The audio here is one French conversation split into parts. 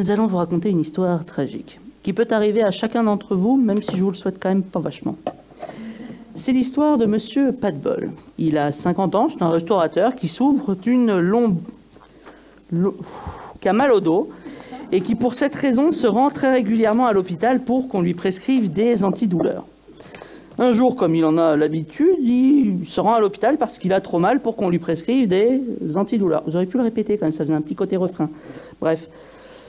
nous allons vous raconter une histoire tragique qui peut arriver à chacun d'entre vous, même si je vous le souhaite quand même pas vachement. C'est l'histoire de monsieur Patbol. Il a 50 ans, c'est un restaurateur qui souffre d'une longue. qui a mal au dos et qui, pour cette raison, se rend très régulièrement à l'hôpital pour qu'on lui prescrive des antidouleurs. Un jour, comme il en a l'habitude, il se rend à l'hôpital parce qu'il a trop mal pour qu'on lui prescrive des antidouleurs. Vous auriez pu le répéter quand même, ça faisait un petit côté refrain. Bref,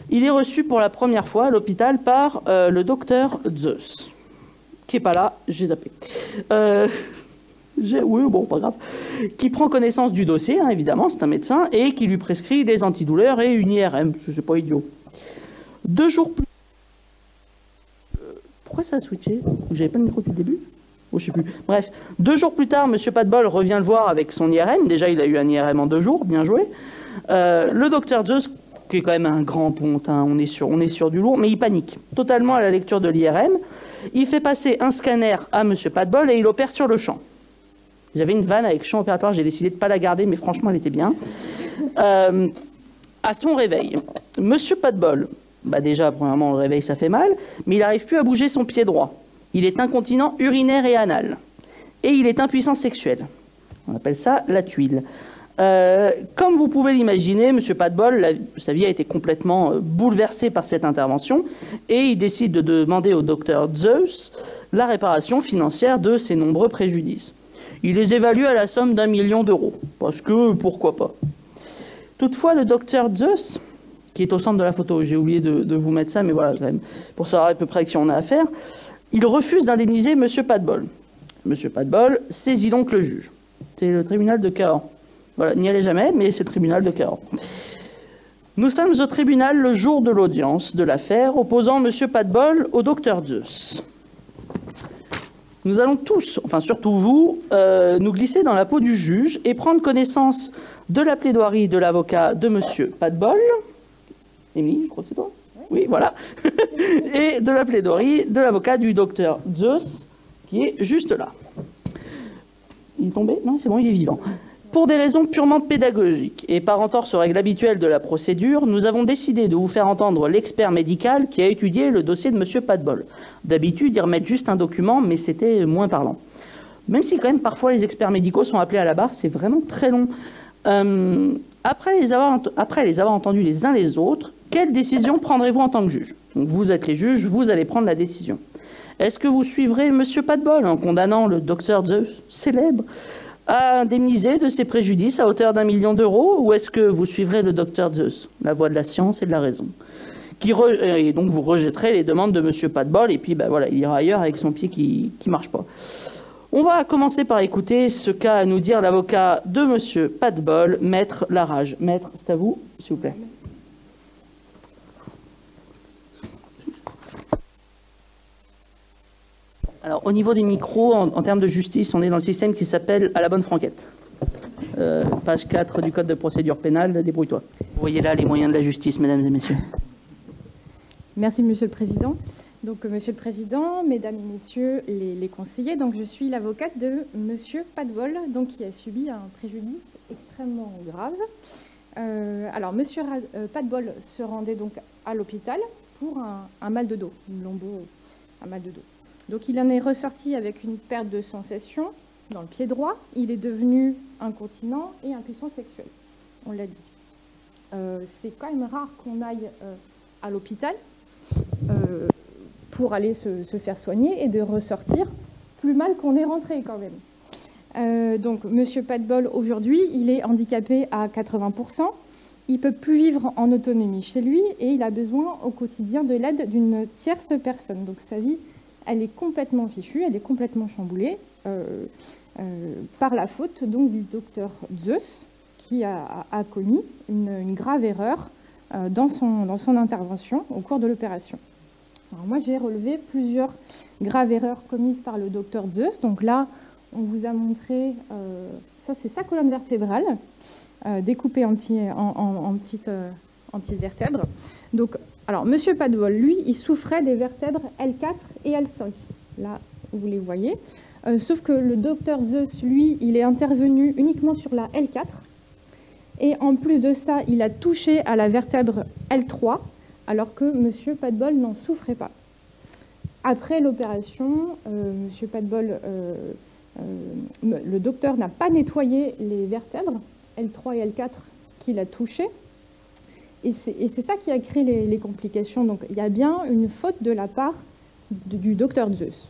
il est reçu pour la première fois à l'hôpital par euh, le docteur Zeus, qui est pas là, j'ai zappé. Euh, oui, bon, pas grave. Qui prend connaissance du dossier, hein, évidemment, c'est un médecin, et qui lui prescrit des antidouleurs et une IRM. C'est pas idiot. Deux jours plus. Euh, pourquoi ça a switché? J'avais pas le micro depuis le début? Oh, je sais plus. Bref, deux jours plus tard, Monsieur Patbol revient le voir avec son IRM. Déjà, il a eu un IRM en deux jours, bien joué. Le docteur Zeus, qui est quand même un grand ponte, hein, on, est sur, du lourd, mais il panique totalement à la lecture de l'IRM. Il fait passer un scanner à Monsieur Patbol et il opère sur le champ. J'avais une vanne avec champ opératoire, j'ai décidé de ne pas la garder, mais franchement, elle était bien. Euh, à son réveil, Monsieur Patbol, bah déjà, premièrement, le réveil, ça fait mal, mais il n'arrive plus à bouger son pied droit. Il est incontinent urinaire et anal. Et il est impuissant sexuel. On appelle ça la tuile. Euh, comme vous pouvez l'imaginer, M. Patbol, sa vie a été complètement euh, bouleversée par cette intervention et il décide de demander au docteur Zeus la réparation financière de ses nombreux préjudices. Il les évalue à la somme d'un million d'euros, parce que pourquoi pas. Toutefois, le docteur Zeus, qui est au centre de la photo, j'ai oublié de, vous mettre ça, mais voilà, pour savoir à peu près à qui on a affaire, il refuse d'indemniser M. Patbol. M. Patbol saisit donc le juge. C'est le tribunal de Cahors. Voilà, n'y allez jamais, mais c'est le tribunal de Cahors. Nous sommes au tribunal le jour de l'audience de l'affaire opposant M. Patbol au docteur Zeus. Nous allons tous, enfin surtout vous, euh, nous glisser dans la peau du juge et prendre connaissance de la plaidoirie de l'avocat de M. Patbol. Émilie, je crois que c'est toi? Oui, voilà, et de la plaidoirie de l'avocat du docteur Zeus, qui est juste là. Il est tombé? Non, c'est bon, il est vivant. Pour des raisons purement pédagogiques et par entorse aux règles habituelles de la procédure, nous avons décidé de vous faire entendre l'expert médical qui a étudié le dossier de M. Patbol. D'habitude, ils remettent juste un document, mais c'était moins parlant. Même si quand même parfois les experts médicaux sont appelés à la barre, c'est vraiment très long. Euh, après, les avoir, entendus les uns les autres, quelle décision prendrez-vous en tant que juge? Vous êtes les juges, vous allez prendre la décision. Est-ce que vous suivrez M. Patbol en condamnant le docteur Zeus, célèbre, à indemniser de ses préjudices à hauteur d'un million d'euros Ou est-ce que vous suivrez le docteur Zeus, la voie de la science et de la raison qui Et donc vous rejetterez les demandes de M. Patbol et puis ben voilà, il ira ailleurs avec son pied qui ne marche pas. On va commencer par écouter ce qu'a à nous dire l'avocat de M. Patbol, Maître Larage. Maître, c'est à vous, s'il vous plaît. Alors, au niveau des micros, en, termes de justice, on est dans le système qui s'appelle à la bonne franquette. Euh, page 4 du Code de procédure pénale, débrouille-toi. Vous voyez là les moyens de la justice, mesdames et messieurs. Merci, Monsieur le Président. Donc, Monsieur le Président, Mesdames et Messieurs les, conseillers, donc je suis l'avocate de Monsieur Patbol, donc qui a subi un préjudice extrêmement grave. Euh, alors, Monsieur euh, Patbol se rendait donc à l'hôpital pour un, un, mal de dos, une lombo, un mal de dos. Donc il en est ressorti avec une perte de sensation dans le pied droit. Il est devenu incontinent et impuissant sexuel. On l'a dit. Euh, c'est quand même rare qu'on aille euh, à l'hôpital euh, pour aller se, faire soigner et de ressortir plus mal qu'on est rentré quand même. donc Monsieur Patbol, aujourd'hui, il est handicapé à 80%. Il peut plus vivre en autonomie chez lui et il a besoin au quotidien de l'aide d'une tierce personne. Donc sa vie elle est complètement fichue, elle est complètement chamboulée euh, euh, par la faute donc du docteur Zeus qui a, commis une, grave erreur euh, dans, son, intervention au cours de l'opération. moi, j'ai relevé plusieurs graves erreurs commises par le docteur Zeus. Donc là, on vous a montré, ça c'est sa colonne vertébrale, découpée en, en, petites, en petites vertèbres. Donc alors, Monsieur Padvol, lui, il souffrait des vertèbres L4 et L5. Là, vous les voyez. Euh, sauf que le docteur Zeus, lui, il est intervenu uniquement sur la L4. Et en plus de ça, il a touché à la vertèbre L3 alors que M. Padbol n'en souffrait pas. Après l'opération, M. Padbol, le docteur n'a pas nettoyé les vertèbres L3 et L4 qu'il a touchées. Et c'est ça qui a créé les, complications. Donc il y a bien une faute de la part du docteur Zeus.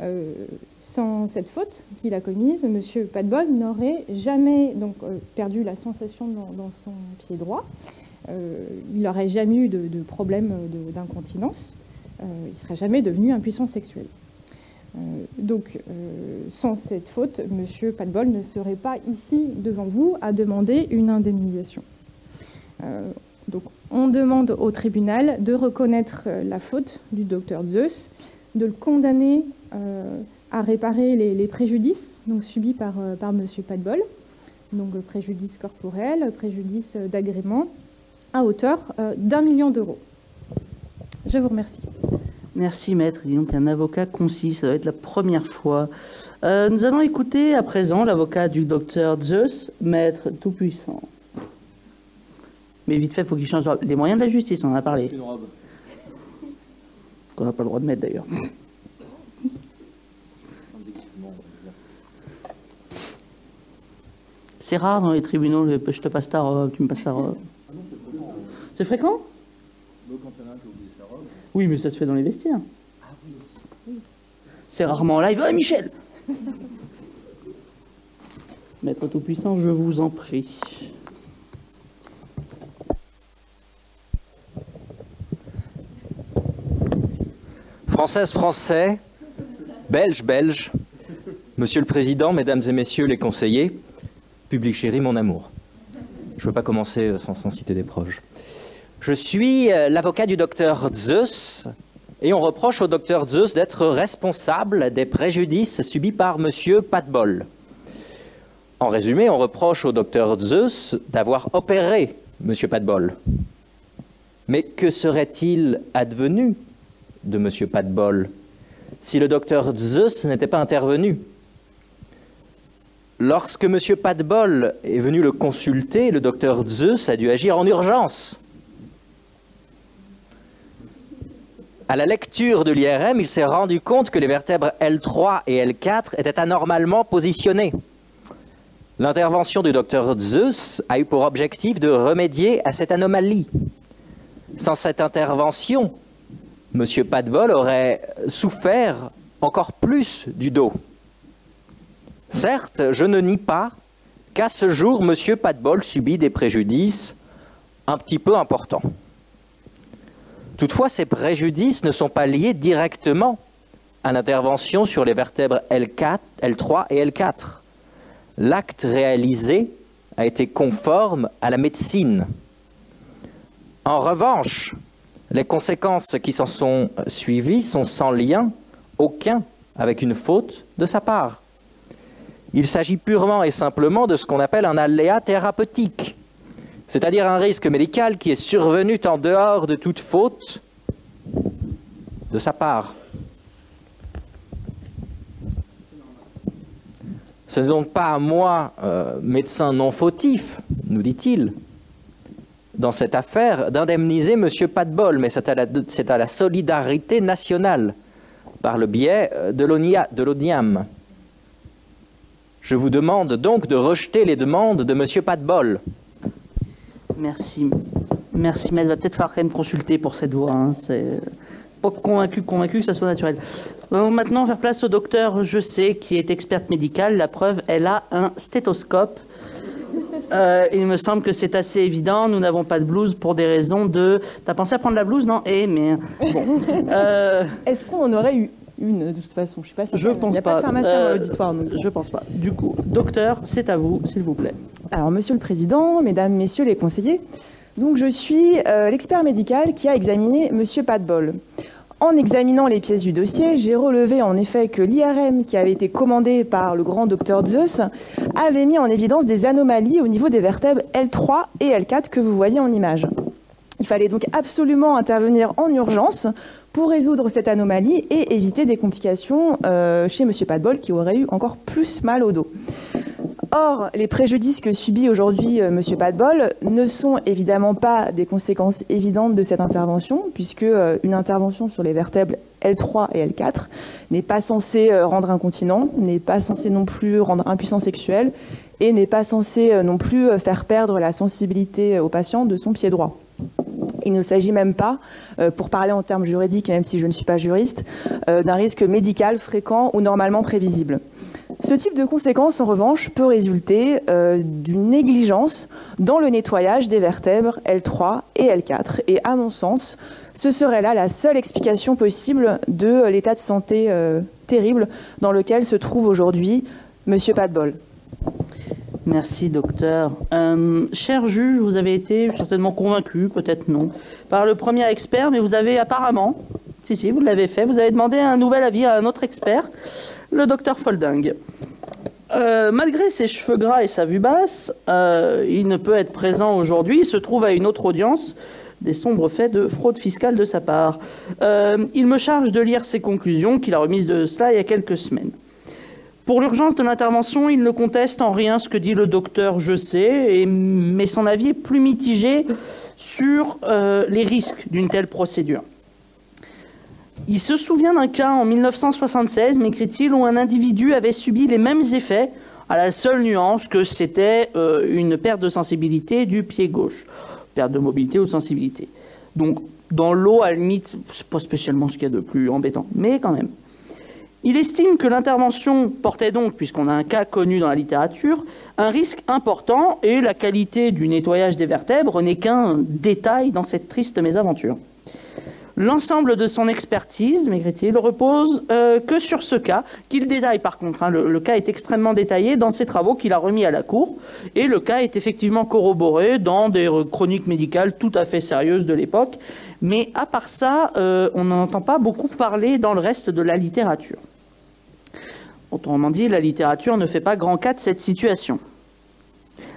Euh, sans cette faute qu'il a commise, M. Padbol n'aurait jamais donc, euh, perdu la sensation dans, son pied droit. Euh, il n'aurait jamais eu de, problème d'incontinence. il ne serait jamais devenu impuissant sexuel. donc, sans cette faute, M. Padbol ne serait pas ici devant vous à demander une indemnisation. Donc on demande au tribunal de reconnaître euh, la faute du docteur Zeus, de le condamner euh, à réparer les, préjudices donc, subis par, euh, par M. Padbol, donc préjudice corporel, préjudice d'agrément, à hauteur d'un million d'euros. Je vous remercie. Merci maître. Dis donc un avocat concis, ça doit être la première fois. nous allons écouter à présent l'avocat du docteur Zeus, maître tout-puissant. Mais vite fait, il faut qu'il change les moyens de la justice, on en a parlé. Une robe. Qu'on n'a pas le droit de mettre d'ailleurs. C'est rare dans les tribunaux, je te passe ta robe, tu me passes ta robe. C'est fréquent Oui, mais ça se fait dans les vestiaires. C'est rarement en live. Oh, Michel Maître Tout-Puissant, je vous en prie. Française, Français, Belge, Belge, Monsieur le Président, Mesdames et Messieurs les conseillers, public chéri, mon amour. Je ne veux pas commencer sans, citer des proches. Je suis euh, l'avocat du docteur Zeus et on reproche au docteur Zeus d'être responsable des préjudices subis par Monsieur Patbol. En résumé, on reproche au docteur Zeus d'avoir opéré Monsieur Patbol. Mais que serait-il advenu de M. Patbol si le docteur Zeus n'était pas intervenu. Lorsque M. Patbol est venu le consulter, le docteur Zeus a dû agir en urgence. À la lecture de l'IRM, il s'est rendu compte que les vertèbres L3 et L4 étaient anormalement positionnées. L'intervention du docteur Zeus a eu pour objectif de remédier à cette anomalie. Sans cette intervention, M. Padbol aurait souffert encore plus du dos. Certes, je ne nie pas qu'à ce jour, M. Padbol subit des préjudices un petit peu importants. Toutefois, ces préjudices ne sont pas liés directement à l'intervention sur les vertèbres L4, L3 et L4. L'acte réalisé a été conforme à la médecine. En revanche, les conséquences qui s'en sont suivies sont sans lien aucun avec une faute de sa part. Il s'agit purement et simplement de ce qu'on appelle un aléa thérapeutique, c'est-à-dire un risque médical qui est survenu en dehors de toute faute de sa part. Ce n'est donc pas à moi, euh, médecin non fautif, nous dit-il, dans cette affaire d'indemniser M. Patbol, mais c'est à, la solidarité nationale par le biais euh, de l'ONIAM. Je vous demande donc de rejeter les demandes de M. Patbol. Merci. Merci, mais il va peut-être falloir quand même consulter pour cette voix. Hein. C'est pas convaincu, convaincu que ça soit naturel. maintenant, faire place au docteur, je sais, qui est experte médicale. La preuve, elle a un stéthoscope. Euh, il me semble que c'est assez évident. Nous n'avons pas de blouse pour des raisons de. T'as pensé à prendre la blouse, non? Eh, mais bon. Euh, Est-ce qu'on en aurait eu une de toute façon? Je sais pas si je pense il n'y a pas. de pharmacien dans euh, l'auditoire. Je pense pas. Du coup, docteur, c'est à vous, s'il vous plaît. Alors, Monsieur le Président, Mesdames, Messieurs les conseillers, donc je suis l'expert médical qui a examiné Monsieur Padbol. En examinant les pièces du dossier, j'ai relevé en effet que l'IRM qui avait été commandé par le grand docteur Zeus avait mis en évidence des anomalies au niveau des vertèbres L3 et L4 que vous voyez en image. Il fallait donc absolument intervenir en urgence pour résoudre cette anomalie et éviter des complications euh, chez M. Padbol qui aurait eu encore plus mal au dos. Or, les préjudices que subit aujourd'hui M. Padbol ne sont évidemment pas des conséquences évidentes de cette intervention, puisque une intervention sur les vertèbres L3 et L4 n'est pas censée rendre incontinent, n'est pas censée non plus rendre impuissant sexuel et n'est pas censée non plus faire perdre la sensibilité au patient de son pied droit. Il ne s'agit même pas, pour parler en termes juridiques, même si je ne suis pas juriste, d'un risque médical fréquent ou normalement prévisible. Ce type de conséquence, en revanche, peut résulter euh, d'une négligence dans le nettoyage des vertèbres L3 et L4. Et à mon sens, ce serait là la seule explication possible de l'état de santé euh, terrible dans lequel se trouve aujourd'hui M. Padbol. Merci, docteur. Euh, cher juge, vous avez été certainement convaincu, peut-être non, par le premier expert, mais vous avez apparemment, si, si, vous l'avez fait, vous avez demandé un nouvel avis à un autre expert le docteur Folding. Euh, malgré ses cheveux gras et sa vue basse, euh, il ne peut être présent aujourd'hui. Il se trouve à une autre audience des sombres faits de fraude fiscale de sa part. Euh, il me charge de lire ses conclusions qu'il a remises de cela il y a quelques semaines. Pour l'urgence de l'intervention, il ne conteste en rien ce que dit le docteur Je sais, mais son avis est plus mitigé sur les risques d'une telle procédure. Il se souvient d'un cas en 1976, m'écrit-il, où un individu avait subi les mêmes effets, à la seule nuance que c'était euh, une perte de sensibilité du pied gauche, perte de mobilité ou de sensibilité. Donc, dans l'eau, à la limite, c'est pas spécialement ce qu'il y a de plus embêtant, mais quand même. Il estime que l'intervention portait donc, puisqu'on a un cas connu dans la littérature, un risque important et la qualité du nettoyage des vertèbres n'est qu'un détail dans cette triste mésaventure. L'ensemble de son expertise, m'écrit-il, repose euh, que sur ce cas, qu'il détaille par contre. Hein. le, cas est extrêmement détaillé dans ses travaux qu'il a remis à la Cour, et le cas est effectivement corroboré dans des chroniques médicales tout à fait sérieuses de l'époque. Mais à part ça, euh, on n'en entend pas beaucoup parler dans le reste de la littérature. Autrement dit, la littérature ne fait pas grand cas de cette situation.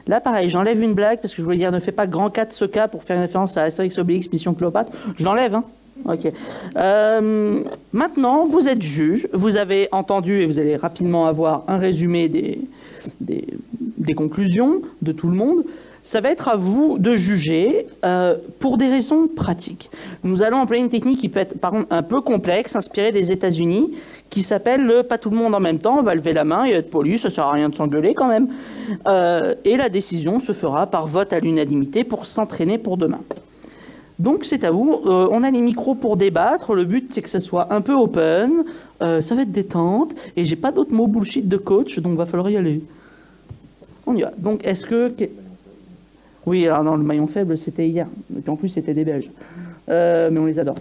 Là, pareil, j'enlève une blague parce que je voulais dire ne fait pas grand cas de ce cas pour faire référence à Astérix Obélix Mission Cléopâtre. Je l'enlève, hein. Ok. Euh, maintenant, vous êtes juge, vous avez entendu et vous allez rapidement avoir un résumé des, conclusions de tout le monde. Ça va être à vous de juger euh, pour des raisons pratiques. Nous allons employer une technique qui peut être par un peu complexe, inspirée des États-Unis, qui s'appelle le pas tout le monde en même temps, on va lever la main et être poli, ça sert à rien de s'engueuler quand même. Euh, et la décision se fera par vote à l'unanimité pour s'entraîner pour demain. Donc c'est à vous. Euh, on a les micros pour débattre. Le but c'est que ça soit un peu open. Euh, ça va être détente. Et j'ai pas d'autres mots bullshit de coach, donc va falloir y aller. On y va. Donc est-ce que oui, alors dans le maillon faible c'était hier. Et puis en plus c'était des Belges. Euh, mais on les adore.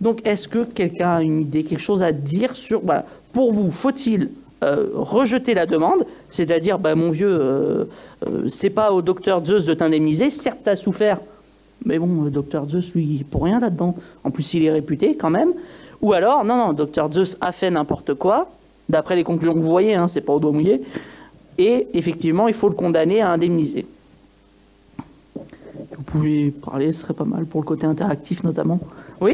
Donc est-ce que quelqu'un a une idée, quelque chose à dire sur voilà. Pour vous, faut-il rejeter la demande, c'est-à-dire, bah, mon vieux, c'est pas au docteur Zeus de t'indemniser, certes, tu souffert, mais bon, euh, Docteur Zeus, lui, pour rien là-dedans. En plus, il est réputé quand même. Ou alors, non, non, Docteur Zeus a fait n'importe quoi, d'après les conclusions que vous voyez, hein, c'est pas au doigt mouillé. Et effectivement, il faut le condamner à indemniser. Vous pouvez parler, ce serait pas mal pour le côté interactif notamment. Oui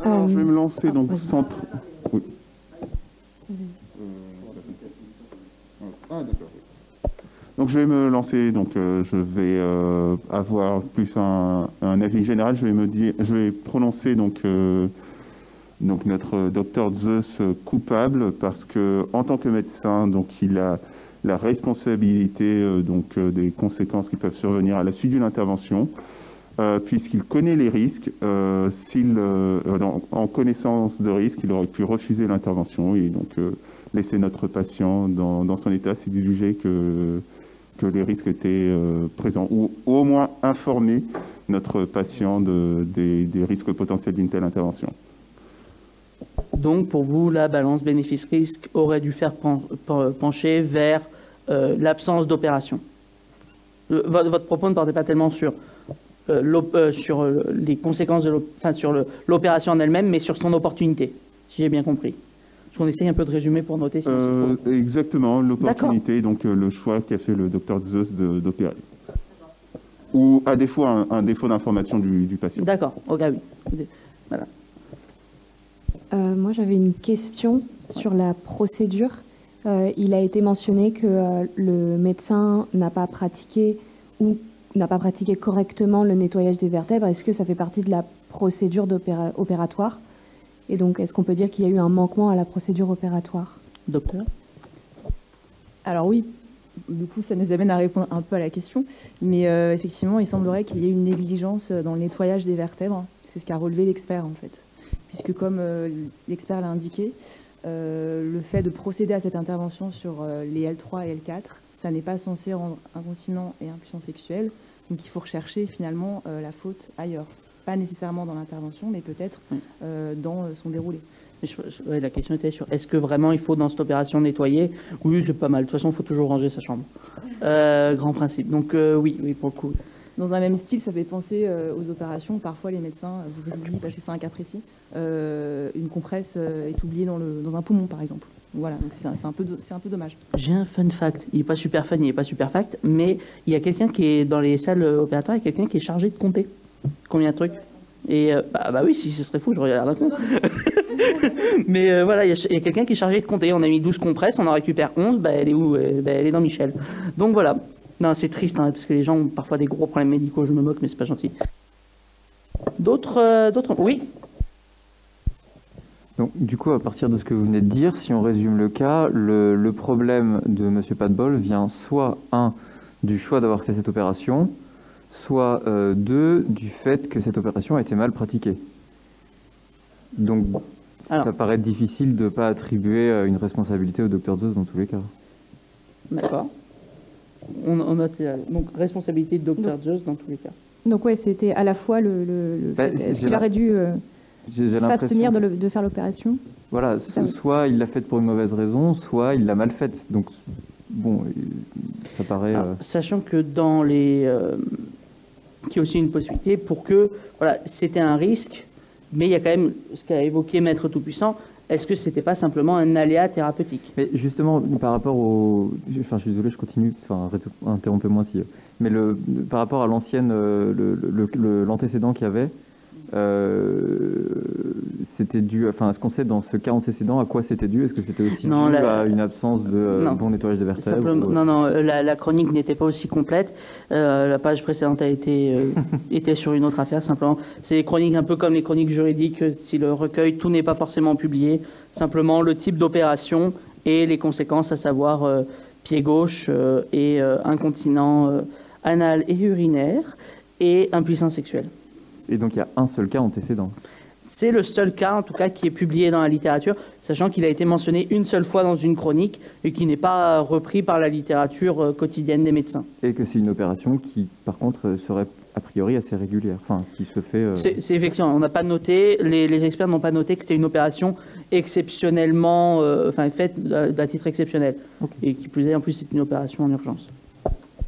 Alors, je vais me lancer donc ah, centre. Oui. Ah, d'accord. Donc je vais me lancer, donc euh, je vais euh, avoir plus un, avis général. Je vais me dire, je vais prononcer euh, donc notre docteur Zeus coupable parce que en tant que médecin, donc il a la responsabilité donc des conséquences qui peuvent survenir à la suite d'une intervention. puisqu'il connaît les risques, s'il, en connaissance de risque, il aurait pu refuser l'intervention et donc laisser notre patient dans, dans son état s'il jugeait que que les risques étaient euh, présents, ou au moins informer notre patient de, des, risques potentiels d'une telle intervention. Donc, pour vous, la balance bénéfice-risque aurait dû faire pencher vers euh, l'absence d'opération. Votre, propos ne portait pas tellement sur, euh, sur les conséquences de l'opération en elle-même, mais sur son opportunité, si j'ai bien compris. Est-ce qu'on essaye un peu de résumer pour noter euh, Exactement, l'opportunité, donc euh, le choix qu'a fait le docteur Zeus d'opérer. Ou à défaut, un, défaut d'information du, patient. D'accord, ok, oui. Euh, moi, j'avais une question sur la procédure. euh, il a été mentionné que euh, le médecin n'a pas pratiqué ou n'a pas pratiqué correctement le nettoyage des vertèbres. Est-ce que ça fait partie de la procédure opératoire? Et donc, est-ce qu'on peut dire qu'il y a eu un manquement à la procédure opératoire? Docteur? Alors oui, du coup, ça nous amène à répondre un peu à la question. Mais euh, effectivement, il semblerait qu'il y ait une négligence dans le nettoyage des vertèbres. C'est ce qu'a relevé l'expert, en fait. Puisque, comme l'expert l'a indiqué, euh, le fait de procéder à cette intervention sur euh, les L3 et L4, ça n'est pas censé rendre incontinent et impuissant sexuel. Donc il faut rechercher finalement euh, la faute ailleurs. Pas nécessairement dans l'intervention, mais peut-être dans son déroulé. la question était sur est-ce que vraiment il faut dans cette opération nettoyer? Oui, c'est pas mal. De toute façon, il faut toujours ranger sa chambre. grand principe. Donc oui, oui, pour le coup. Dans un même style, ça fait penser aux opérations. Parfois, les médecins, je vous le dis parce que c'est un cas précis, euh, une compresse euh, est oubliée dans, le, dans un poumon, par exemple. Voilà, donc c'est un, peu, c'est un peu dommage. J'ai un fun fact. Il n'est pas super fun, il n'est pas super fact, mais il y a quelqu'un qui est dans les salles opératoires, il y a quelqu'un qui est chargé de compter combien de trucs. Et euh, bah, bah, oui, si ce serait fou, je regarde peu. mais voilà, il y a, quelqu'un qui est chargé de compter. On a mis 12 compresses, on en récupère 11, bah, elle est où bah, Elle est dans Michel. Donc voilà. Non, c'est triste, hein, parce que les gens ont parfois des gros problèmes médicaux, je me moque, mais c'est pas gentil. D'autres, d'autres. Oui donc, du coup, à partir de ce que vous venez de dire, si on résume le cas, le, problème de M. Padbol vient soit, un, du choix d'avoir fait cette opération, soit, euh, deux, du fait que cette opération a été mal pratiquée. Donc, ça paraît difficile de ne pas attribuer euh, une responsabilité au docteur Zeus dans tous les cas. D'accord. On, note donc responsabilité de docteur Zeus dans tous les cas. Donc ouais, c'était à la fois le. le, bah, Est-ce qu'il aurait dû euh, s'abstenir de, de, faire l'opération? Voilà, soit il l'a faite pour une mauvaise raison, soit il l'a mal faite. Donc, bon, ça paraît. Euh, sachant que dans les. Euh, qui est aussi une possibilité pour que. Voilà, c'était un risque, mais il y a quand même ce qu'a évoqué Maître Tout-Puissant. Est-ce que c'était pas simplement un aléa thérapeutique? Mais justement, par rapport au. Enfin, je suis désolé, je continue. Enfin, interrompez-moi si. Mais le, par rapport à l'ancienne. Euh, l'antécédent qu'il y avait. Euh, c'était dû, enfin, est-ce qu'on sait dans ce cas antécédent à quoi c'était dû? Est-ce que c'était aussi dû à une absence de euh, bon nettoyage des vertèbres Non, non, la, chronique n'était pas aussi complète. Euh, la page précédente a été était sur une autre affaire. Simplement, c'est des chroniques un peu comme les chroniques juridiques. Si le recueil, tout n'est pas forcément publié. Simplement, le type d'opération et les conséquences, à savoir pied gauche et incontinent anal et urinaire et impuissance sexuelle. Et donc il y a un seul cas antécédent. C'est le seul cas, en tout cas, qui est publié dans la littérature, sachant qu'il a été mentionné une seule fois dans une chronique et qui n'est pas repris par la littérature euh, quotidienne des médecins. Et que c'est une opération qui, par contre, euh, serait a priori assez régulière, enfin, qui se fait. Euh, c'est effectivement, on n'a pas noté, les, experts n'ont pas noté que c'était une opération exceptionnellement, enfin, faite d'un titre exceptionnel. Et qui plus est, en plus, c'est une opération en urgence.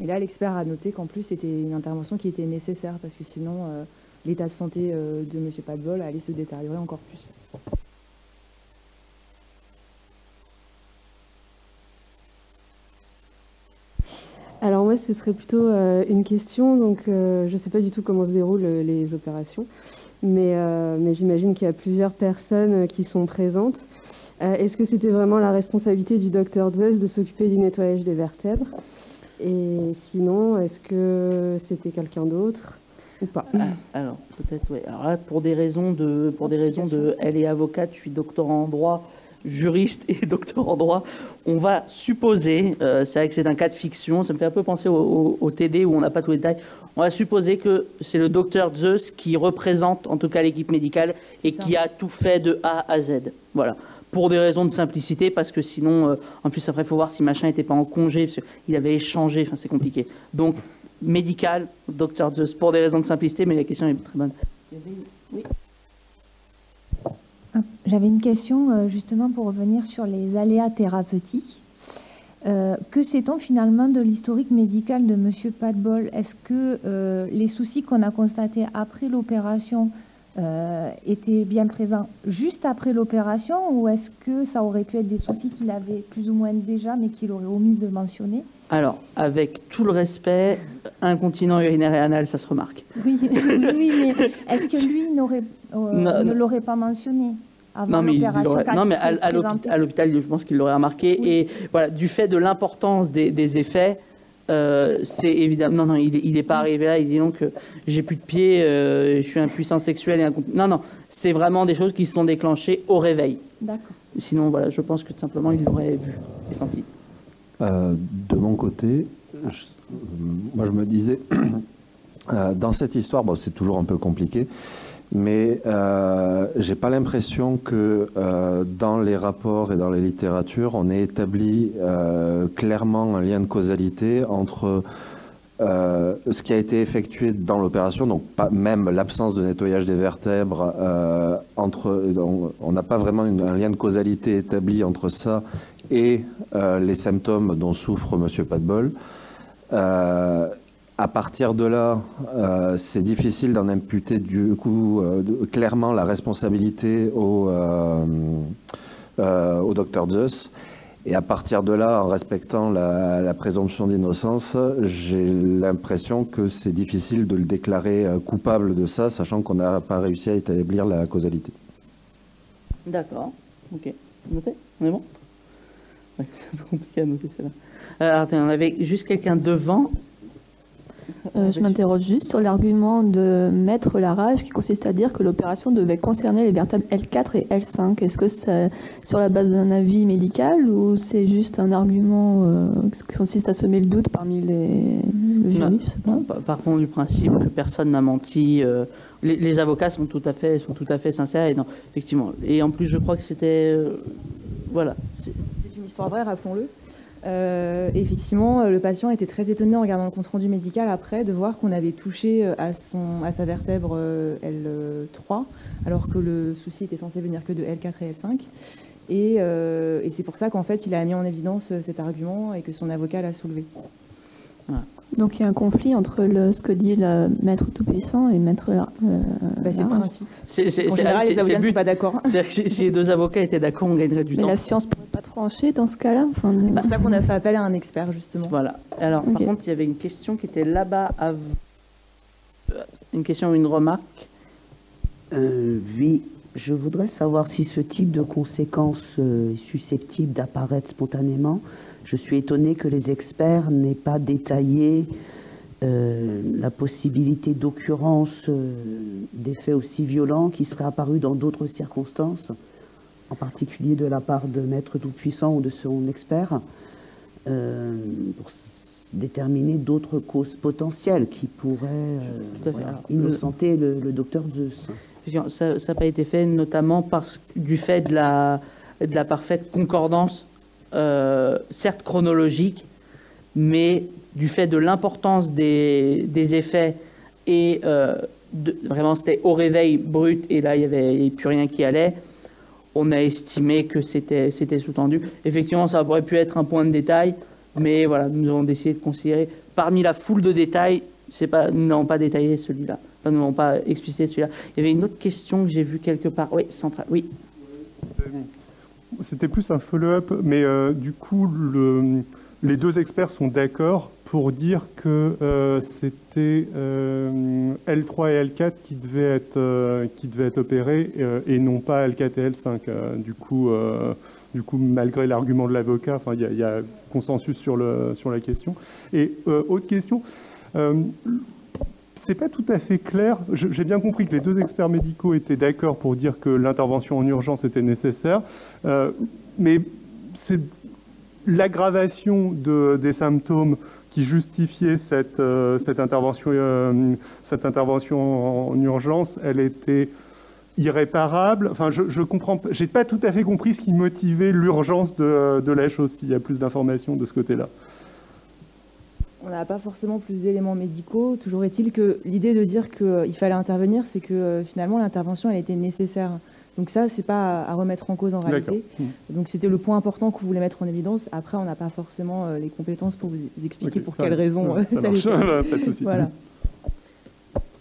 Et là, l'expert a noté qu'en plus, c'était une intervention qui était nécessaire parce que sinon l'état de santé euh, de M. Padbol allait se détériorer encore plus. Alors moi, ce serait plutôt euh, une question. Donc, euh, je ne sais pas du tout comment se déroulent les opérations, mais, mais j'imagine qu'il y a plusieurs personnes qui sont présentes. Est-ce que c'était vraiment la responsabilité du docteur Zeus de s'occuper du nettoyage des vertèbres? Et sinon, est-ce que c'était quelqu'un d'autre? Ou pas ah, Alors peut-être oui. Alors là, pour des raisons de, pour des raisons de, elle est avocate, je suis doctorant en droit, juriste et docteur en droit. On va supposer, euh, c'est vrai que c'est un cas de fiction, ça me fait un peu penser au, TD où on n'a pas tous les détails. On va supposer que c'est le docteur Zeus qui représente en tout cas l'équipe médicale et qui a tout fait de A à Z. Voilà pour des raisons de simplicité, parce que sinon, euh, en plus après, il faut voir si machin n'était pas en congé, parce qu'il avait échangé, enfin c'est compliqué. Donc, médical, docteur Zeus, pour des raisons de simplicité, mais la question est très bonne. Ah, j'avais une question euh, justement pour revenir sur les aléas thérapeutiques. Euh, que sait-on finalement de l'historique médical de M. Padbol? Est-ce que euh, les soucis qu'on a constatés après l'opération étaient bien présents juste après l'opération ou est-ce que ça aurait pu être des soucis qu'il avait plus ou moins déjà mais qu'il aurait omis de mentionner? Alors, avec tout le respect, incontinent urinaire et anal, ça se remarque. Oui, oui mais est-ce que lui n'aurait, euh, ne l'aurait pas mentionné avant Non, mais, non, mais à, à l'hôpi- présenté à l'hôpital, je pense qu'il l'aurait remarqué. Oui. Et voilà, du fait de l'importance des, des effets, euh, c'est évidemment. Non, non, il n'est pas arrivé là. Il dit non que j'ai plus de pied, euh, je suis impuissant sexuel et Non, non, c'est vraiment des choses qui se sont déclenchées au réveil. D'accord. Sinon, voilà, je pense que tout simplement il l'aurait vu et senti. Euh, de mon côté, je- moi je me disais, euh, dans cette histoire, c'est toujours un peu compliqué, mais euh, j'ai pas l'impression que euh, dans les rapports et dans les littératures, on ait établi euh, clairement un lien de causalité entre euh, ce qui a été effectué dans l'opération, donc même l'absence de nettoyage des vertèbres, euh, entre, on- n'a pas vraiment un lien de causalité établi entre ça et euh, les symptômes dont souffre Monsieur Padbol. Euh, à partir de là, euh, c'est difficile d'en imputer du coup euh, clairement la responsabilité au, au docteur Zeus. Et à partir de là, en respectant la, la présomption d'innocence, j'ai l'impression que c'est difficile de le déclarer coupable de ça, sachant qu'on n'a pas réussi à établir la causalité. D'accord. Ok. Noté On est bon? Ouais, C'est un peu compliqué à noter, celle-là. Alors, attends, on avait juste quelqu'un devant. Euh, je m'interroge juste sur l'argument de Maître Larage qui consiste à dire que l'opération devait concerner les vertèbres L4 et L5. Est-ce que c'est sur la base d'un avis médical ou c'est juste un argument euh, qui consiste à semer le doute parmi les, le jury Non. pas. Partons du principe que personne n'a menti. euh, les, les avocats sont tout à fait, sont tout à fait sincères. Et non, effectivement. Et en plus, je crois que c'était, euh, voilà. c'est- une histoire vraie, rappelons-le. Euh, effectivement, euh, le patient était très étonné en regardant le compte-rendu médical après de voir qu'on avait touché euh, à, son, à sa vertèbre euh, L3, alors que le souci était censé venir que de L4 et L5. Et, et c'est pour ça qu'en fait, il a mis en évidence cet argument et que son avocat l'a soulevé. Donc il y a un conflit entre le, ce que dit le Maître Tout-Puissant et Maître euh, Bah, c'est le principe. C'est, c'est- En général, c'est- les avocats ne sont pas d'accord. C'est-à-dire que si, si les deux avocats étaient d'accord, on gagnerait du Mais temps. la science pourrait pas trancher dans ce cas-là. Enfin, C'est pour ça qu'on a fait appel à un expert, justement. Voilà. Alors, par contre, il y avait une question qui était là-bas. À... euh, Une question ou une remarque Euh, oui, je voudrais savoir si ce type de conséquences euh, est susceptible d'apparaître spontanément. Je suis étonné que les experts n'aient pas détaillé euh, la possibilité d'occurrence euh, d'effets aussi violents qui seraient apparus dans d'autres circonstances, en particulier de la part de Maître Tout-Puissant ou de son expert, euh, pour déterminer d'autres causes potentielles qui pourraient voilà, innocenter le, le docteur Zeus. Ça n'a pas été fait notamment parce, du fait de la, parfaite concordance, euh, certes chronologique, mais du fait de l'importance des, effets et euh, vraiment c'était au réveil brut et là il n'y avait, plus rien qui allait. On a estimé que c'était sous-tendu. Effectivement, ça aurait pu être un point de détail, mais voilà, nous avons décidé de considérer parmi la foule de détails, nous n'avons pas détaillé celui-là. Enfin, nous pas explicité celui-là. Il y avait une autre question que j'ai vue quelque part. Oui, centrale. Oui. C'était plus un follow-up, mais euh, du coup, le- les deux experts sont d'accord pour dire que euh, c'était euh, L3 et L4 qui devaient être, euh, qui être opérés euh, et non pas L4 et L5. Euh, du, coup, euh, du coup, malgré l'argument de l'avocat, il y, y a consensus sur, le, sur la question. Et euh, autre question. C'est pas tout à fait clair. J'ai bien compris que les deux experts médicaux étaient d'accord pour dire que l'intervention en urgence était nécessaire, Euh, mais c'est l'aggravation de- des symptômes qui justifiait cette, euh, cette, intervention, euh, cette intervention en urgence, elle était irréparable. Enfin, je, je comprends, j'ai pas tout à fait compris ce qui motivait l'urgence de, de la chose. S'il y a plus d'informations de ce côté-là. On n'a pas forcément plus d'éléments médicaux. Toujours est-il que l'idée de dire qu'il fallait intervenir, c'est que euh, finalement l'intervention elle était nécessaire. Donc ça, c'est pas à, remettre en cause en réalité. D'accord. Donc c'était le point important qu'on voulait mettre en évidence. Après, on n'a pas forcément euh, les compétences pour vous expliquer pour quelles raisons Ouais, euh, ça ça marche. l'était. Pas de souci. Voilà.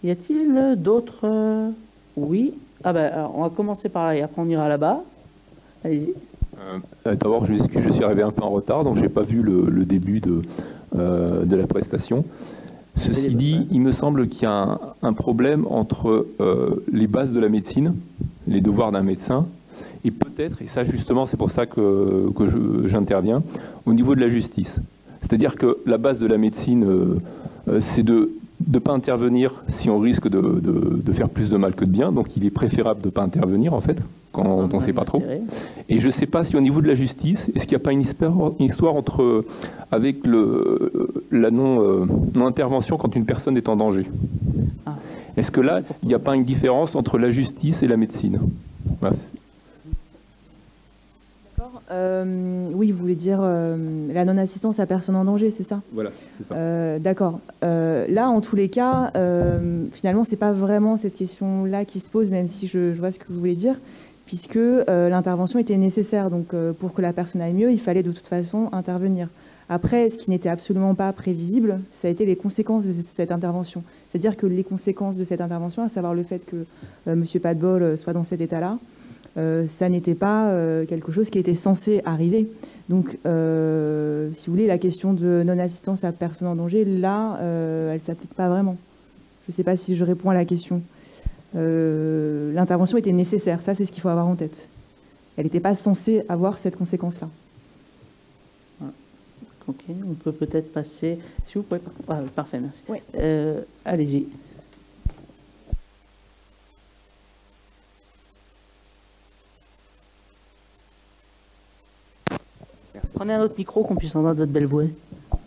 Y a-t-il d'autres euh, Oui? Ah ben, alors, on va commencer par là et après on ira là-bas. Allez-y. Euh, D'abord, je m'excuse, je suis arrivé un peu en retard, donc j'ai pas vu le, le début de, euh, de la prestation. Ceci dit, il me semble qu'il y a un, un problème entre euh, les bases de la médecine, les devoirs d'un médecin, Et peut-être, et ça justement c'est pour ça que, que j'interviens, au niveau de la justice. C'est-à-dire que la base de la médecine, euh, euh, c'est de ne pas intervenir si on risque de, de- de faire plus de mal que de bien. Donc il est préférable de ne pas intervenir en fait, quand on ne sait pas trop. Et je ne sais pas si au niveau de la justice, est-ce qu'il n'y a pas une histoire, une histoire entre, avec le, la non, euh, non-intervention quand une personne est en danger? Est-ce que là, il n'y a pas une différence entre la justice et la médecine? Voilà, Euh, oui, vous voulez dire euh, la non-assistance à personne en danger, c'est ça? Voilà, c'est ça. Euh, D'accord. Euh, là, en tous les cas, euh, finalement, c'est pas vraiment cette question-là qui se pose, même si je, je vois ce que vous voulez dire, puisque euh, l'intervention était nécessaire. Donc, euh, pour que la personne aille mieux, il fallait de toute façon intervenir. Après, ce qui n'était absolument pas prévisible, ça a été les conséquences de cette- intervention. C'est-à-dire que les conséquences de cette intervention, à savoir le fait que euh, M. Padbol soit dans cet état-là, ça n'était pas quelque chose qui était censé arriver. Donc, si vous voulez, la question de non-assistance à personne en danger, là, elle ne s'applique pas vraiment. Je ne sais pas si je réponds à la question. Euh, L'intervention était nécessaire, ça c'est ce qu'il faut avoir en tête. Elle n'était pas censée avoir cette conséquence-là. Ok, on peut peut-être passer. Si vous pouvez. Ah, parfait, merci. Euh, Allez-y. Prenez un autre micro qu'on puisse entendre votre belle voix.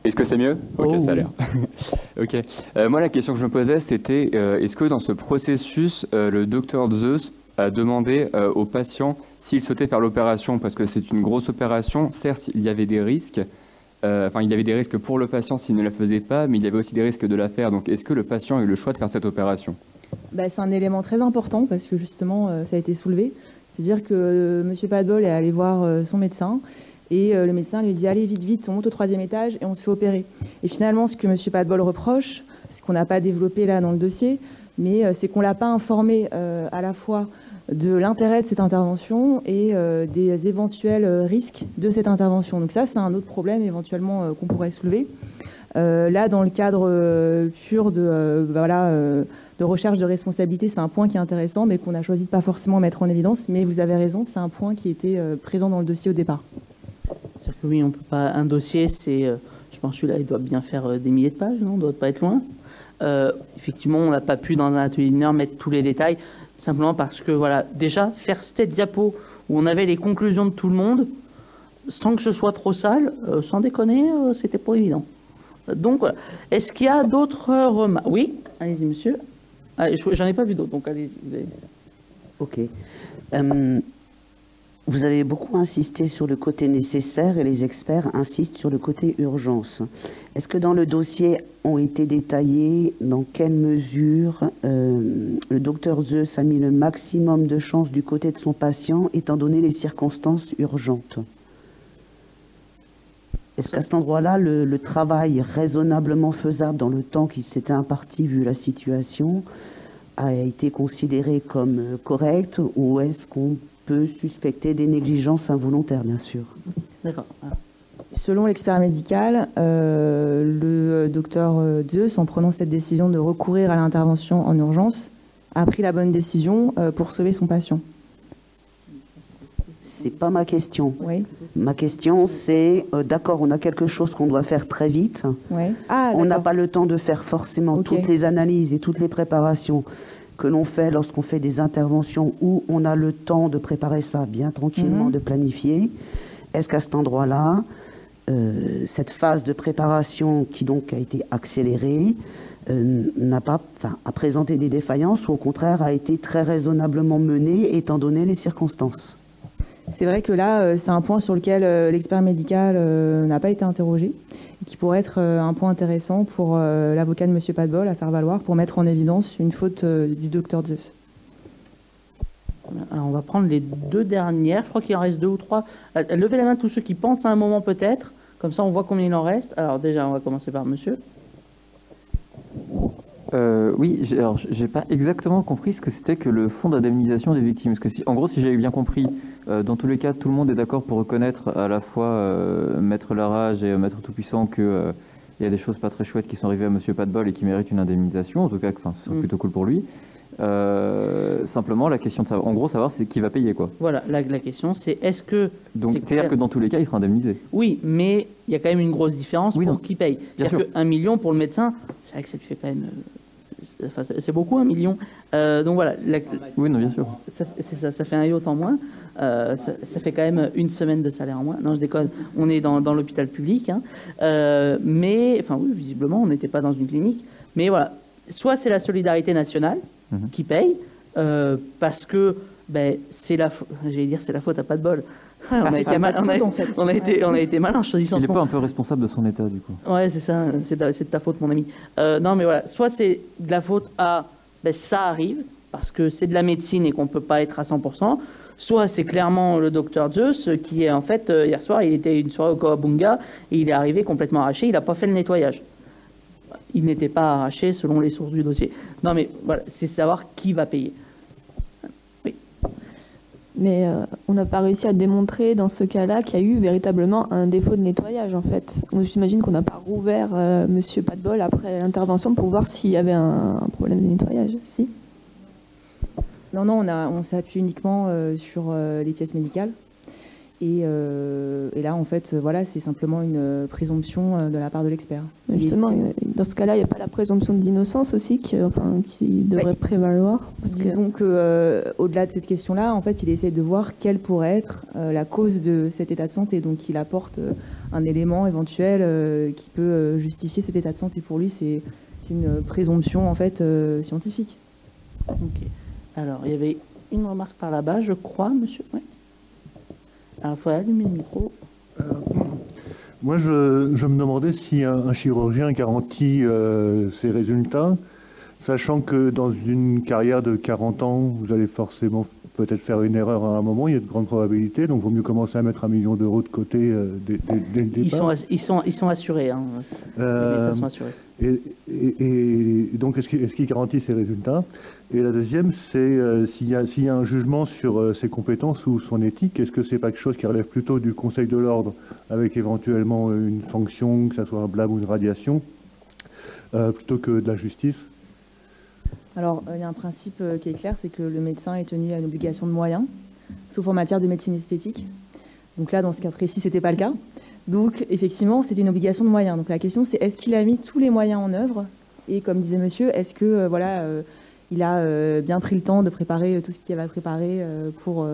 Est-ce que c'est mieux? Ok, Oh ça a l'air. ok. Euh, moi, la question que je me posais, c'était euh, est-ce que dans ce processus, euh, le docteur Zeus a demandé au patient s'il souhaitait faire l'opération Parce que c'est une grosse opération? Certes, il y avait des risques. Enfin, il y avait des risques pour le patient s'il ne la faisait pas, mais il y avait aussi des risques de la faire. Donc, est-ce que le patient a eu le choix de faire cette opération? Bah, c'est un élément très important parce que justement, ça a été soulevé. C'est-à-dire que M. Padbol est allé voir son médecin et euh, le médecin lui dit Allez, vite, vite, on monte au troisième étage et on se fait opérer. Et finalement, ce que M. Padbol reproche, ce qu'on n'a pas développé là dans le dossier, mais euh, c'est qu'on ne l'a pas informé euh, à la fois de l'intérêt de cette intervention et des éventuels risques de cette intervention. Donc ça, c'est un autre problème éventuellement qu'on pourrait soulever. Là, dans le cadre pur de, bah de recherche de responsabilité, c'est un point qui est intéressant, mais qu'on a choisi de pas forcément mettre en évidence. Mais vous avez raison, c'est un point qui était présent dans le dossier au départ. Que oui, on peut pas. Un dossier, c'est. euh, je pense que celui-là, il doit bien faire euh, des milliers de pages, non On doit pas être loin. Euh, effectivement, on n'a pas pu, dans un atelier d'une heure, mettre tous les détails, simplement parce que, voilà, déjà, faire cette diapo où on avait les conclusions de tout le monde, sans que ce soit trop sale, sans déconner, c'était pas évident. Donc, est-ce qu'il y a d'autres remarques? Oui, allez-y, monsieur. Ah, je- J'en ai pas vu d'autres, donc allez-y. Ok. Euh, vous avez beaucoup insisté sur le côté nécessaire et les experts insistent sur le côté urgence. Est-ce que dans le dossier ont été détaillés dans quelle mesure euh, le docteur Zeus a mis le maximum de chances du côté de son patient étant donné les circonstances urgentes? Est-ce qu'à cet endroit-là, le, travail raisonnablement faisable dans le temps qui s'était imparti vu la situation a été considéré comme euh, correct ou est-ce qu'on peut suspecter des négligences involontaires, bien sûr D'accord. Ah. Selon l'expert médical, euh, le docteur Zeus, en prenant cette décision de recourir à l'intervention en urgence, a pris la bonne décision euh, pour sauver son patient. C'est pas ma question. Oui. Ma question, c'est euh, d'accord, on a quelque chose qu'on doit faire très vite. Ouais. Ah, on n'a pas le temps de faire forcément toutes les analyses et toutes les préparations que l'on fait lorsqu'on fait des interventions où on a le temps de préparer ça bien tranquillement, Mhm. de planifier. Est-ce qu'à cet endroit-là, euh, cette phase de préparation qui donc a été accélérée euh, n'a pas, a présenté des défaillances ou au contraire a été très raisonnablement menée étant donné les circonstances? C'est vrai que là, euh, c'est un point sur lequel l'expert médical n'a pas été interrogé qui pourrait être euh, un point intéressant pour euh, l'avocat de M. Padbol à faire valoir pour mettre en évidence une faute euh, du docteur Zeus. Alors, on va prendre les deux dernières. Je crois qu'il en reste deux ou trois. Levez la main tous ceux qui pensent à un moment peut-être. Comme ça, on voit combien il en reste. Alors déjà, on va commencer par monsieur. Euh, oui, alors j'ai pas exactement compris ce que c'était que le fonds d'indemnisation des victimes. Parce que si, en gros, si j'avais bien compris, euh, dans tous les cas, tout le monde est d'accord pour reconnaître à la fois euh, Maître Larage et euh, Maître Tout-Puissant que euh, il y a des choses pas très chouettes qui sont arrivées à Monsieur Padbol et qui méritent une indemnisation. En tout cas, que, enfin, ce serait Mm. plutôt cool pour lui. Euh, simplement, la question de savoir, en gros, savoir c'est qui va payer quoi. Voilà, la, la question c'est est-ce que. Donc, c'est c'est-à-dire clair- que dans tous les cas, il sera indemnisé. Oui, mais il y a quand même une grosse différence Oui, pour non. qui paye. C'est-à-dire qu'un million pour le médecin, c'est vrai que ça lui fait quand même. euh, c'est- Enfin, c'est c'est beaucoup un million. Euh, donc voilà, la- Oui, non, bien sûr. ça, c'est ça, ça fait un yacht en moins. Euh, ça, ça fait quand même une semaine de salaire en moins. Non, je déconne. On est dans, dans l'hôpital public. hein. Mais, enfin, oui, visiblement, on n'était pas dans une clinique. Mais voilà, soit c'est la solidarité nationale Mhm. qui paye, euh, parce que ben, c'est la, j'allais dire, c'est la faute à pas de bol. on, a été mal, on, a, en fait. on a été, on a été malin en choisissant Il n'est pas un peu responsable de son état, du coup. Ouais, c'est ça, c'est de, c'est de ta faute, mon ami. Euh, non, mais voilà, soit c'est de la faute à ben, ça arrive, parce que c'est de la médecine et qu'on ne peut pas être à 100%, soit c'est clairement le docteur Zeus qui est en fait, euh, hier soir, il était une soirée au Kawabunga et il est arrivé complètement arraché, il n'a pas fait le nettoyage. Il n'était pas arraché selon les sources du dossier. Non, mais voilà, c'est savoir qui va payer. Mais euh, on n'a pas réussi à démontrer dans ce cas-là qu'il y a eu véritablement un défaut de nettoyage en fait. Donc j'imagine qu'on n'a pas rouvert euh, Monsieur Patbol après l'intervention pour voir s'il y avait un, un problème de nettoyage. Si? Non, non, on, a, on s'appuie uniquement euh, sur euh, les pièces médicales. Et, euh, et là, en fait, voilà, c'est simplement une euh, présomption euh, de la part de l'expert. Justement, dans ce cas-là, il n'y a pas la présomption d'innocence aussi qui, enfin, qui devrait Ouais. prévaloir parce que... Disons que, euh, au-delà de cette question-là, en fait, il essaie de voir quelle pourrait être euh, la cause de cet état de santé. Donc, il apporte euh, un élément éventuel euh, qui peut euh, justifier cet état de santé. Pour lui, c'est c'est une présomption en fait euh, scientifique. Ok. Alors, il y avait une remarque par là-bas, je crois, monsieur. Ouais. Alors, il faut allumer le micro. Moi, je, je me demandais si un, un chirurgien garantit euh, ses résultats, sachant que dans une carrière de 40 ans, vous allez forcément peut-être faire une erreur à un moment, il y a de grandes probabilités, donc il vaut mieux commencer à mettre un million d'euros de côté euh, dès, dès- dès le départ. Ils sont, ils sont, ils sont assurés. Hein. Les Euh, médecins sont assurés. Et, donc, est-ce qu'il garantit ses résultats? Et la deuxième, c'est euh, s'il y, a- un jugement sur euh, ses compétences ou son éthique, est-ce que c'est pas quelque chose qui relève plutôt du Conseil de l'ordre, avec éventuellement une sanction, que ce soit un blâme ou une radiation, euh, plutôt que de la justice? Alors, il y a un principe qui est clair, c'est que le médecin est tenu à une obligation de moyens, sauf en matière de médecine esthétique. Donc là, dans ce cas précis, c'était pas le cas. Donc, effectivement, c'était une obligation de moyens. Donc la question, c'est est-ce qu'il a mis tous les moyens en œuvre Et comme disait monsieur, est-ce que euh, voilà, euh, il a euh, bien pris le temps de préparer tout ce qu'il avait à préparer pour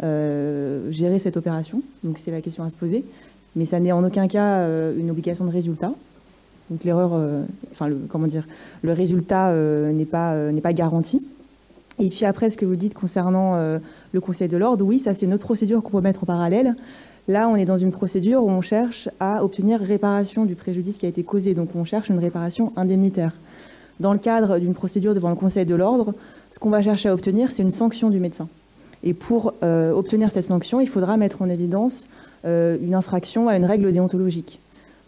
gérer cette opération? Donc c'est la question à se poser. Mais ça n'est en aucun cas une obligation de résultat. Donc l'erreur, enfin le, comment dire, le résultat n'est pas n'est pas garanti. Et puis après, ce que vous dites concernant le Conseil de l'ordre, oui, ça c'est une autre procédure qu'on peut mettre en parallèle. Là, on est dans une procédure où on cherche à obtenir réparation du préjudice qui a été causé. Donc on cherche une réparation indemnitaire. Dans le cadre d'une procédure devant le Conseil de l'ordre, ce qu'on va chercher à obtenir, c'est une sanction du médecin. Et pour euh, obtenir cette sanction, il faudra mettre en évidence euh, une infraction à une règle déontologique.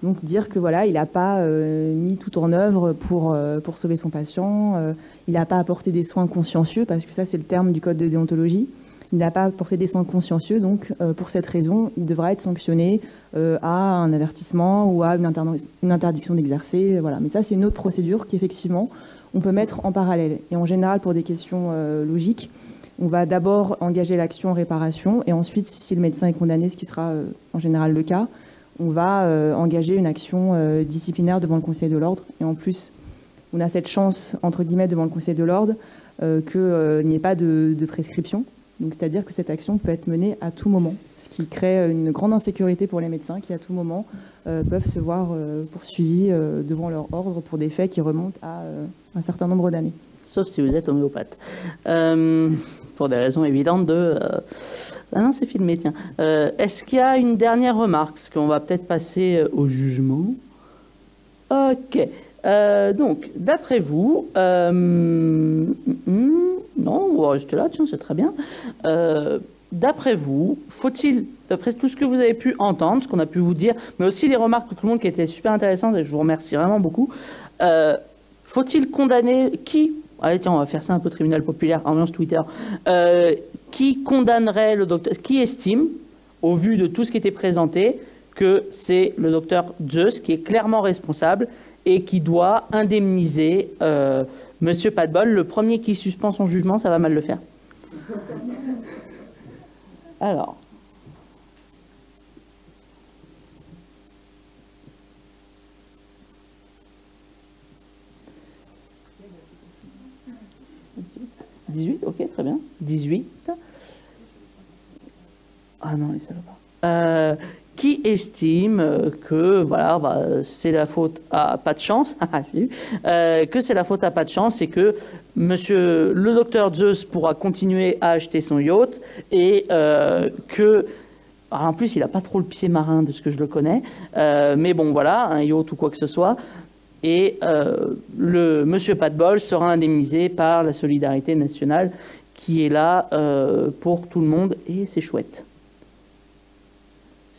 Donc dire que voilà, il n'a pas euh, mis tout en œuvre pour, pour sauver son patient, il n'a pas apporté des soins consciencieux, parce que ça c'est le terme du code de déontologie. Il n'a pas apporté des soins consciencieux, donc euh, pour cette raison, il devra être sanctionné euh, à un avertissement ou à une, interdi- une interdiction d'exercer. Voilà. Mais ça c'est une autre procédure qu'effectivement on peut mettre en parallèle. Et en général, pour des questions euh, logiques, on va d'abord engager l'action en réparation et ensuite, si le médecin est condamné, ce qui sera euh, en général le cas, on va euh, engager une action euh, disciplinaire devant le Conseil de l'ordre. Et en plus, on a cette chance, entre guillemets, devant le Conseil de l'ordre, euh, qu'il n'y ait pas de, de prescription. C'est-à-dire que cette action peut être menée à tout moment, ce qui crée une grande insécurité pour les médecins qui, à tout moment, euh, peuvent se voir euh, poursuivis euh, devant leur ordre pour des faits qui remontent à euh, un certain nombre d'années. Sauf si vous êtes homéopathe. Euh, pour des raisons évidentes de... euh, Ah non, c'est filmé, tiens. Euh, Est-ce qu'il y a une dernière remarque? Parce qu'on va peut-être passer euh, au jugement. Ok. Euh, donc, d'après vous, euh, hum, hum, non, on va rester là, tiens, c'est très bien. Euh, d'après vous, faut-il, d'après tout ce que vous avez pu entendre, ce qu'on a pu vous dire, mais aussi les remarques de tout le monde qui étaient super intéressantes, et je vous remercie vraiment beaucoup, faut-il condamner qui Allez, tiens, on va faire ça un peu tribunal populaire, ambiance Twitter. Qui condamnerait le docteur Qui estime, au vu de tout ce qui était présenté, que c'est le docteur Zeus qui est clairement responsable et qui doit indemniser euh, Monsieur pas de bol, le premier qui suspend son jugement, ça va mal le faire. Alors. « 18, ok, très bien. 18. Ah non, les salopards. Euh, qui estime que voilà, bah, c'est la faute à pas de chance, ah, euh, que c'est la faute à pas de chance et que Monsieur le docteur Zeus pourra continuer à acheter son yacht et euh, que alors, en plus il n'a pas trop le pied marin de ce que je le connais, euh, mais bon voilà, un yacht ou quoi que ce soit. Et euh, le Monsieur Pas de bol sera indemnisé par la solidarité nationale qui est là euh, pour tout le monde et c'est chouette.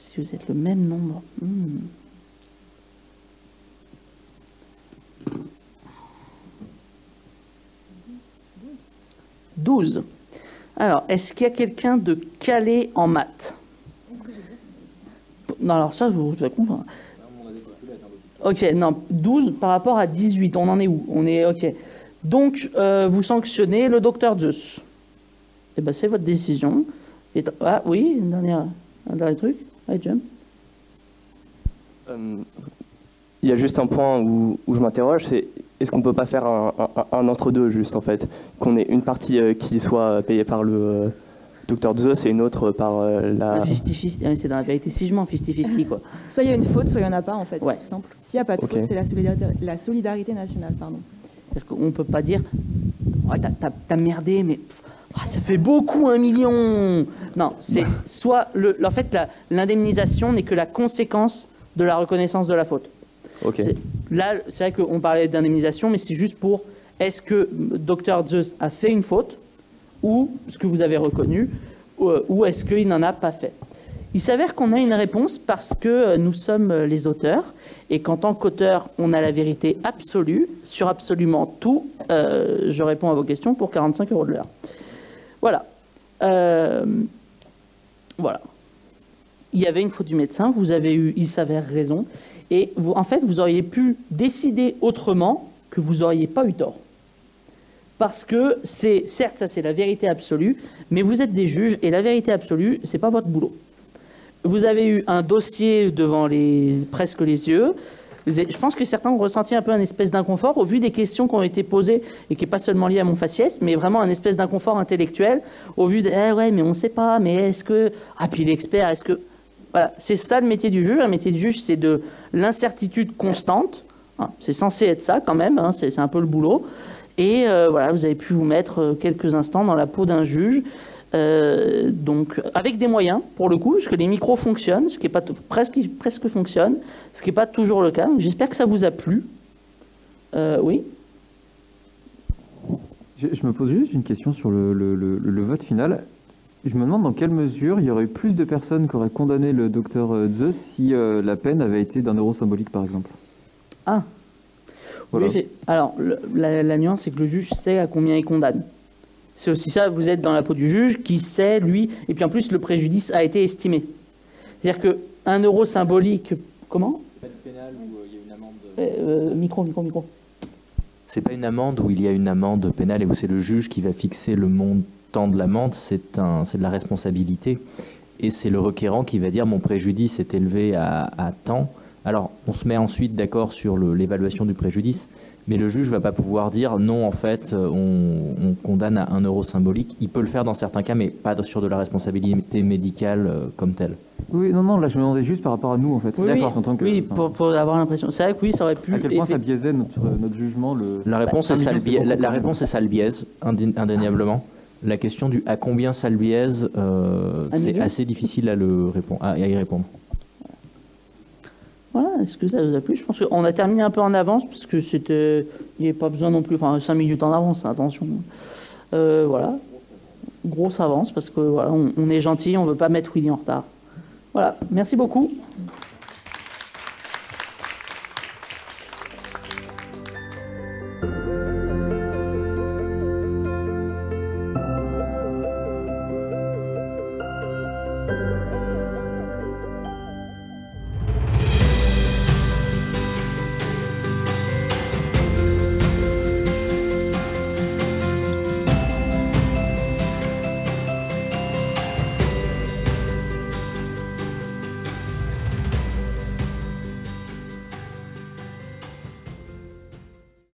Si vous êtes le même nombre. hmm. « 12. Alors, est-ce qu'il y a quelqu'un de calé en maths? Non, alors ça, vous vous comprendre. Ok, non, 12 par rapport à 18, on en est où? On est, ok. Donc, euh, vous sanctionnez le docteur Zeus. Eh ben, c'est votre décision. Ah, oui, un dernier truc Euh, Il y a juste un point où, où je m'interroge, c'est est-ce qu'on peut pas faire un, un- un entre-deux juste en fait? Qu'on ait une partie euh, qui soit payée par le euh, docteur Zeus et une autre par euh, la... Un 50-50, c'est dans la vérité, si je mens 50-50, quoi. Soit il y a une faute, soit il n'y en a pas, en fait. Ouais. C'est tout simple. S'il n'y a pas de faute, c'est la solidarité, la solidarité nationale. Pardon. C'est-à-dire qu'on ne peut pas dire Ouais, t'as- merdé, mais pff, ah, ça fait beaucoup un million. Non, c'est soit le, en fait l'indemnisation n'est que la conséquence de la reconnaissance de la faute. Ok. C'est- Là, c'est vrai qu'on parlait d'indemnisation, mais c'est juste pour est-ce que Dr Zeus a fait une faute ou ce que vous avez reconnu, ou, ou est-ce qu'il n'en a pas fait? Il s'avère qu'on a une réponse parce que euh, nous sommes euh, les auteurs et qu'en tant qu'auteur, on a la vérité absolue sur absolument tout. Euh, je réponds à vos questions pour 45 euros de l'heure. Voilà. Euh, voilà. Il y avait une faute du médecin, vous avez eu, il s'avère, raison. Et en fait, vous auriez pu décider autrement que vous n'auriez pas eu tort. Parce que c'est, certes, ça c'est la vérité absolue, mais vous êtes des juges et la vérité absolue, c'est pas votre boulot. Vous avez eu un dossier devant les, presque les yeux. Je pense que certains ont ressenti un peu un espèce d'inconfort au vu des questions qui ont été posées et qui n'est pas seulement lié à mon faciès, mais vraiment un espèce d'inconfort intellectuel au vu de eh ouais, mais on ne sait pas, mais est-ce que. Ah, puis l'expert, est-ce que. Voilà, c'est ça le métier du juge. Un métier du juge, c'est de l'incertitude constante. Hein, C'est censé être ça quand même, hein, c'est c'est un peu le boulot. Et euh, voilà, vous avez pu vous mettre euh, quelques instants dans la peau d'un juge. Euh, donc avec des moyens pour le coup, parce que les micros fonctionnent, ce qui est pas presque presque fonctionne, ce qui n'est pas toujours le cas. J'espère que ça vous a plu. Euh, oui? Je, je me pose juste une question sur le, le- le- le vote final. Je me demande dans quelle mesure il y aurait eu plus de personnes qui auraient condamné le docteur euh, Zeus si euh, la peine avait été d'un euro symbolique, par exemple. Ah. Voilà. Oui, alors, la, la nuance, c'est que le juge sait à combien il condamne. C'est aussi ça, vous êtes dans la peau du juge qui sait, lui, et puis en plus, le préjudice a été estimé. C'est-à-dire que un euro symbolique, comment? Euh, Micro, micro, micro. C'est pas une amende où il y a une amende pénale et où c'est le juge qui va fixer le montant de l'amende, c'est un, c'est de la responsabilité. Et c'est le requérant qui va dire mon préjudice est élevé à, à tant. Alors, on se met ensuite d'accord sur l'évaluation du préjudice, mais le juge va pas pouvoir dire non, en fait, euh, on, on condamne à un euro symbolique. Il peut le faire dans certains cas, mais pas sur de la responsabilité médicale euh, comme telle. Oui, non, non, là je me demandais juste par rapport à nous en fait. Oui, oui, En tant que, oui, pour, pour avoir l'impression. C'est vrai que oui, ça aurait pu. à quel point ça biaisait notre, notre jugement le... La réponse, Bah, est, ça le la, réponse est ça le biaise, indé- indéniablement. La question du à combien ça le biaise, euh, c'est assez difficile à, le répondre, à y répondre. Voilà, est-ce que ça vous a plu? Je pense qu'on a terminé un peu en avance, parce que c'était. Il n'y avait pas besoin non plus. Enfin, 5 minutes en avance, attention. Euh, voilà. Grosse avance, parce que voilà, on, est gentil, on ne veut pas mettre Willy en retard. Voilà, merci beaucoup.